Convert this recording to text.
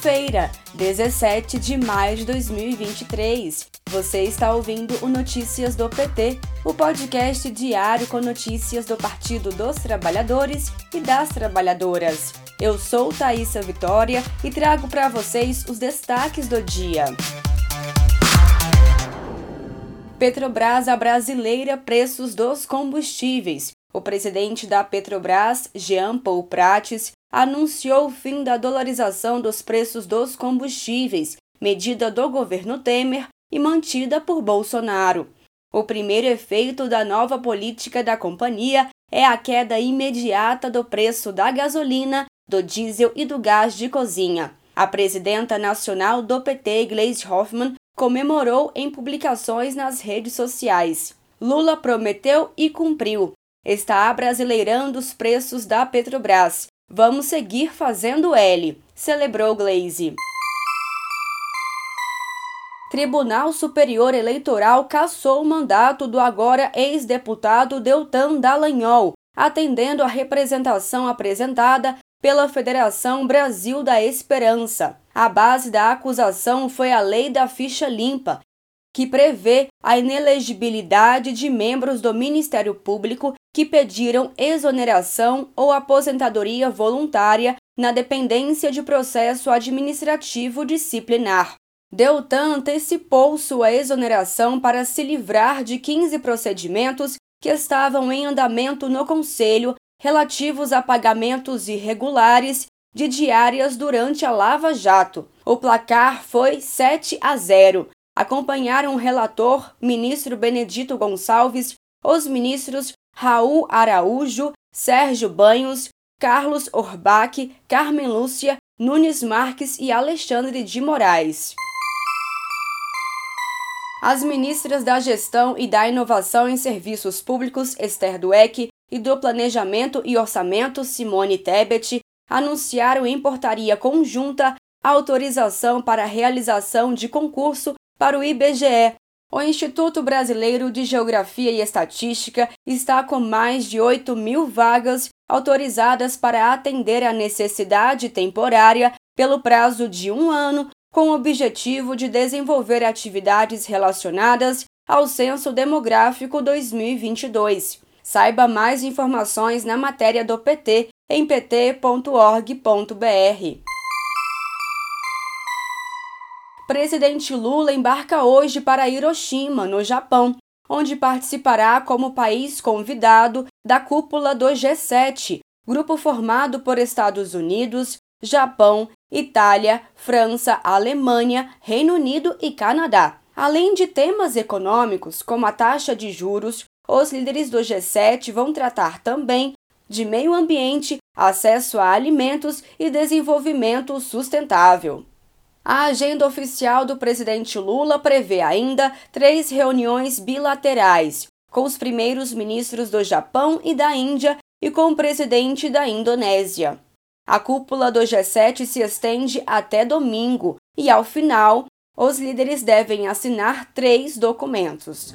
Quinta-feira, 17 de maio de 2023. Você está ouvindo o Notícias do PT, o podcast diário com notícias do Partido dos Trabalhadores e das Trabalhadoras. Eu sou Thaisa Vitória e trago para vocês os destaques do dia. Petrobras a brasileira preços dos combustíveis. O presidente da Petrobras, Jean Paul Prates, anunciou o fim da dolarização dos preços dos combustíveis, medida do governo Temer e mantida por Bolsonaro. O primeiro efeito da nova política da companhia é a queda imediata do preço da gasolina, do diesel e do gás de cozinha. A presidenta nacional do PT, Gleisi Hoffmann, comemorou em publicações nas redes sociais. Lula prometeu e cumpriu está abrasileirando os preços da Petrobras. Vamos seguir fazendo L, celebrou Glaze. Tribunal Superior Eleitoral cassou o mandato do agora ex-deputado Deltan Dallagnol, atendendo à representação apresentada pela Federação Brasil da Esperança. A base da acusação foi a Lei da Ficha Limpa, que prevê a inelegibilidade de membros do Ministério Público que pediram exoneração ou aposentadoria voluntária na dependência de processo administrativo disciplinar. Deltan antecipou sua exoneração para se livrar de 15 procedimentos que estavam em andamento no Conselho relativos a pagamentos irregulares de diárias durante a Lava Jato. O placar foi 7 a 0. Acompanharam o relator, ministro Benedito Gonçalves, os ministros Raul Araújo, Sérgio Banhos, Carlos Orbach, Carmen Lúcia, Nunes Marques e Alexandre de Moraes. As ministras da Gestão e da Inovação em Serviços Públicos, Esther Dueck, e do Planejamento e Orçamento, Simone Tebet, anunciaram em portaria conjunta a autorização para a realização de concurso para o IBGE, o Instituto Brasileiro de Geografia e Estatística está com mais de 8 mil vagas autorizadas para atender a necessidade temporária pelo prazo de um ano, com o objetivo de desenvolver atividades relacionadas ao Censo Demográfico 2022. Saiba mais informações na matéria do PT em pt.org.br presidente Lula embarca hoje para Hiroshima, no Japão, onde participará como país convidado da cúpula do G7, grupo formado por Estados Unidos, Japão, Itália, França, Alemanha, Reino Unido e Canadá. Além de temas econômicos, como a taxa de juros, os líderes do G7 vão tratar também de meio ambiente, acesso a alimentos e desenvolvimento sustentável. A agenda oficial do presidente Lula prevê ainda três reuniões bilaterais com os primeiros ministros do Japão e da Índia e com o presidente da Indonésia. A cúpula do G7 se estende até domingo e, ao final, os líderes devem assinar três documentos.